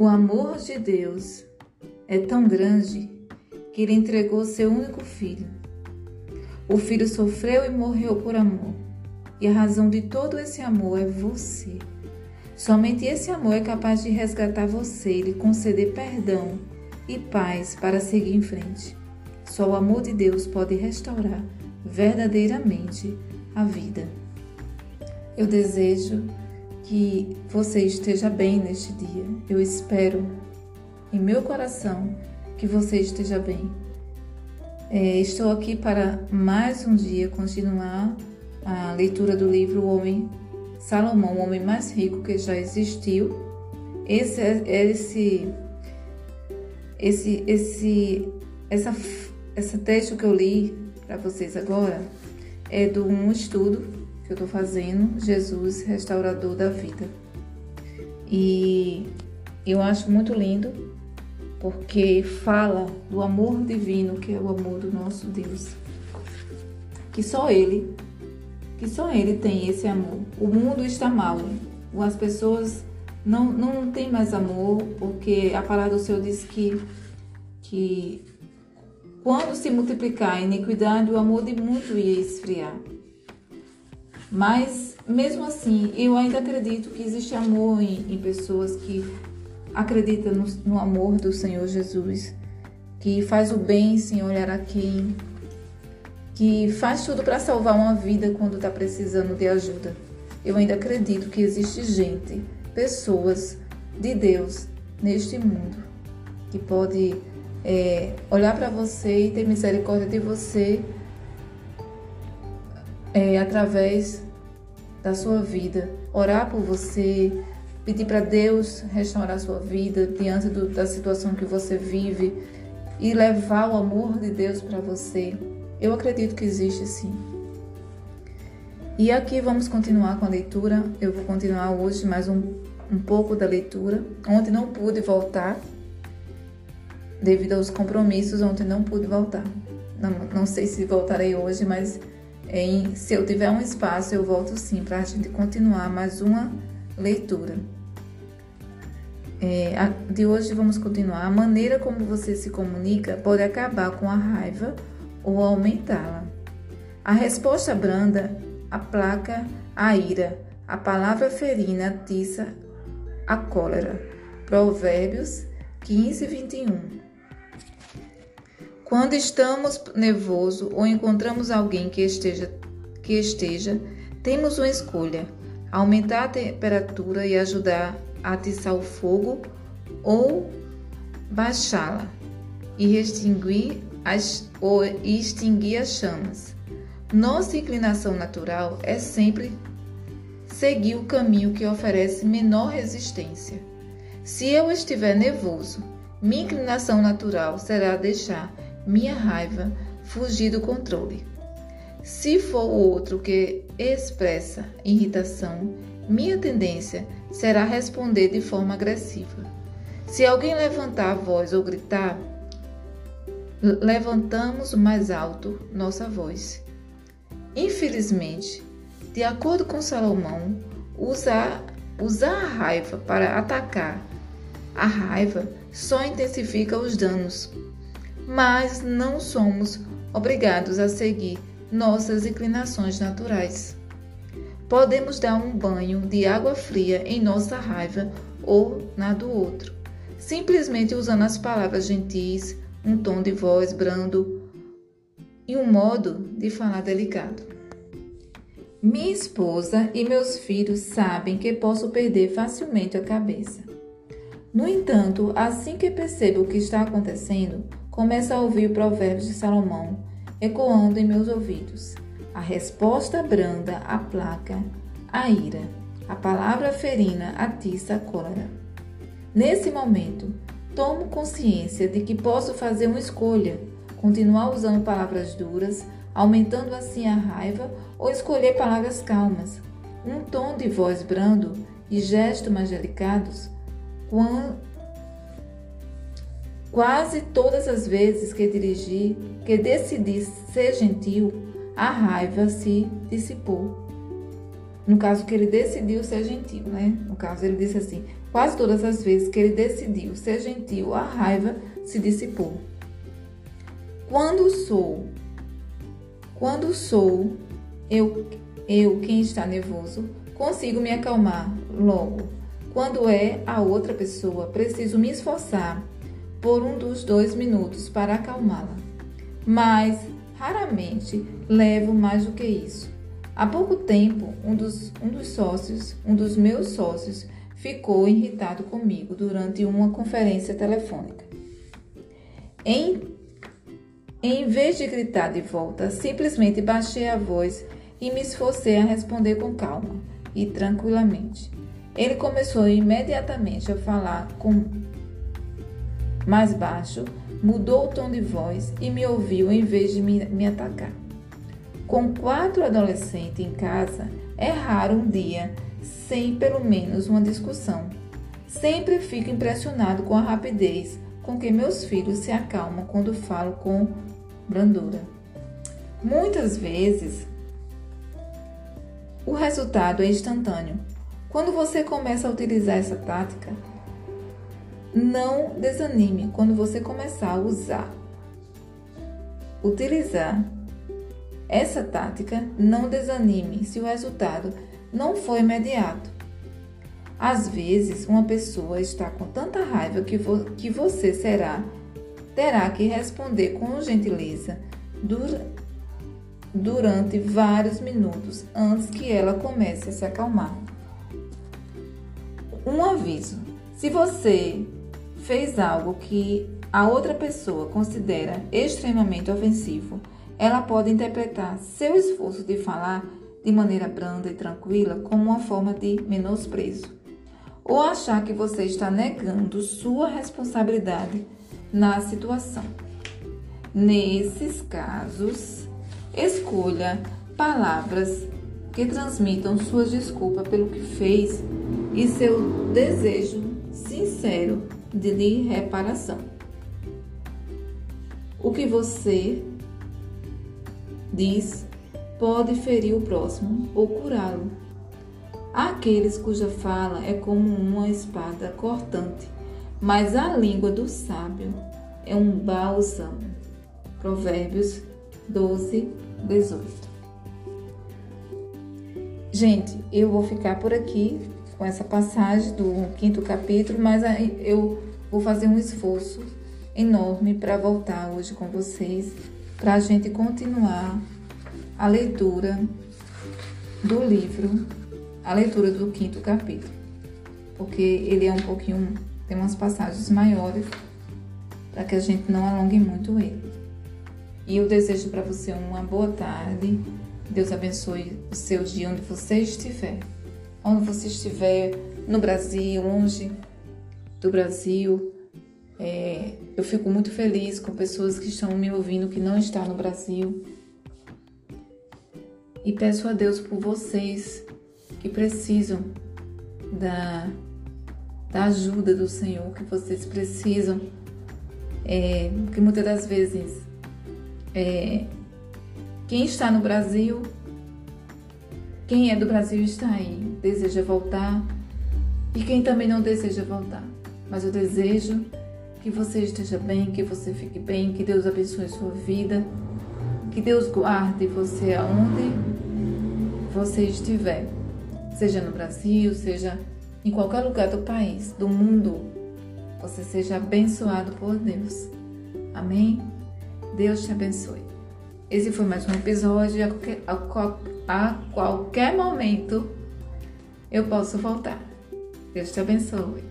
O amor de Deus é tão grande que ele entregou seu único filho. O filho sofreu e morreu por amor. E a razão de todo esse amor é você. Somente esse amor é capaz de resgatar você e lhe conceder perdão e paz para seguir em frente. Só o amor de Deus pode restaurar verdadeiramente a vida. Eu desejo que você esteja bem neste dia. Eu espero em meu coração que você esteja bem. É, estou aqui para mais um dia continuar a leitura do livro O Homem Salomão, o homem mais rico que já existiu. Esse, esse, esse, esse, essa, essa texto que eu li para vocês agora é de um estudo que eu estou fazendo, Jesus, restaurador da vida. E eu acho muito lindo porque fala do amor divino que é o amor do nosso Deus. Que só Ele, que só Ele tem esse amor. O mundo está mal, as pessoas não, não têm mais amor, porque a palavra do Senhor diz que, que quando se multiplicar a iniquidade, o amor de muito ia esfriar. Mas, mesmo assim, eu ainda acredito que existe amor em, em pessoas que acreditam no, no, amor do Senhor Jesus, que faz o bem sem olhar a quem, que faz tudo para salvar uma vida quando está precisando de ajuda. Eu ainda acredito que existe gente, pessoas de Deus neste mundo que pode é, olhar para você e ter misericórdia de você é, através da sua vida, orar por você, pedir para Deus restaurar a sua vida diante do, da situação que você vive e levar o amor de Deus para você. Eu acredito que existe sim. E aqui vamos continuar com a leitura. Eu vou continuar hoje mais um, um pouco da leitura. Ontem não pude voltar, devido aos compromissos, ontem não pude voltar. Não, não sei se voltarei hoje, mas em, se eu tiver um espaço, eu volto sim para a gente continuar mais uma leitura. É, a, de hoje vamos continuar. A maneira como você se comunica pode acabar com a raiva ou aumentá-la. A resposta branda aplaca a ira. A palavra ferina atiça a cólera. Provérbios 15, 21. Quando estamos nervoso ou encontramos alguém que esteja, que esteja, temos uma escolha: aumentar a temperatura e ajudar a atiçar o fogo ou baixá-la e extinguir as, ou extinguir as chamas. Nossa inclinação natural é sempre seguir o caminho que oferece menor resistência. Se eu estiver nervoso, minha inclinação natural será deixar minha raiva fugir do controle. Se for o outro que expressa irritação, minha tendência será responder de forma agressiva. Se alguém levantar a voz ou gritar, levantamos mais alto nossa voz. Infelizmente, de acordo com Salomão, usar, usar a raiva para atacar a raiva só intensifica os danos mas não somos obrigados a seguir nossas inclinações naturais. Podemos dar um banho de água fria em nossa raiva ou na do outro, simplesmente usando as palavras gentis, um tom de voz brando e um modo de falar delicado. Minha esposa e meus filhos sabem que posso perder facilmente a cabeça. No entanto, assim que percebo o que está acontecendo, começo a ouvir o provérbio de Salomão ecoando em meus ouvidos. A resposta branda aplaca a ira. A palavra ferina atiça a cólera. Nesse momento, tomo consciência de que posso fazer uma escolha: continuar usando palavras duras, aumentando assim a raiva, ou escolher palavras calmas, um tom de voz brando e gestos mais delicados. Quase todas as vezes que dirigi, que decidi ser gentil, a raiva se dissipou. No caso que ele decidiu ser gentil, né? No caso ele disse assim: Quase todas as vezes que ele decidiu ser gentil, a raiva se dissipou. Quando sou, quando sou eu, eu quem está nervoso, consigo me acalmar logo. Quando é a outra pessoa, preciso me esforçar por um dos dois minutos para acalmá-la. Mas raramente levo mais do que isso. Há pouco tempo, um dos, um dos sócios, um dos meus sócios, ficou irritado comigo durante uma conferência telefônica. Em, em vez de gritar de volta, simplesmente baixei a voz e me esforcei a responder com calma e tranquilamente. Ele começou imediatamente a falar com mais baixo, mudou o tom de voz e me ouviu em vez de me, me atacar. Com quatro adolescentes em casa, é raro um dia sem pelo menos uma discussão. Sempre fico impressionado com a rapidez com que meus filhos se acalmam quando falo com brandura. Muitas vezes, o resultado é instantâneo. Quando você começa a utilizar essa tática, não desanime quando você começar a usar. Utilizar essa tática, não desanime se o resultado não foi imediato. Às vezes, uma pessoa está com tanta raiva que, vo que você será terá que responder com gentileza dura durante vários minutos antes que ela comece a se acalmar. Um aviso: se você fez algo que a outra pessoa considera extremamente ofensivo, ela pode interpretar seu esforço de falar de maneira branda e tranquila como uma forma de menosprezo, ou achar que você está negando sua responsabilidade na situação. Nesses casos, escolha palavras que transmitam suas desculpas pelo que fez e seu desejo sincero de reparação. O que você diz pode ferir o próximo ou curá-lo. Há aqueles cuja fala é como uma espada cortante, mas a língua do sábio é um bálsamo. Provérbios 12, 18. Gente, eu vou ficar por aqui com essa passagem do quinto capítulo, mas eu vou fazer um esforço enorme para voltar hoje com vocês, para a gente continuar a leitura do livro, a leitura do quinto capítulo, porque ele é um pouquinho, tem umas passagens maiores, para que a gente não alongue muito ele. E eu desejo para você uma boa tarde. Deus abençoe o seu dia onde você estiver. Onde você estiver, no Brasil, longe do Brasil. É, eu fico muito feliz com pessoas que estão me ouvindo que não estão no Brasil e peço a Deus por vocês que precisam da, da ajuda do Senhor, que vocês precisam, é, porque muitas das vezes é, quem está no Brasil, quem é do Brasil está aí, deseja voltar, e quem também não deseja voltar. Mas eu desejo que você esteja bem, que você fique bem, que Deus abençoe sua vida que Deus guarde você aonde você estiver, seja no Brasil, seja em qualquer lugar do país, do mundo. Você seja abençoado por Deus. Amém? Deus te abençoe. Esse foi mais um episódio. A qualquer, a, a qualquer momento eu posso voltar. Deus te abençoe.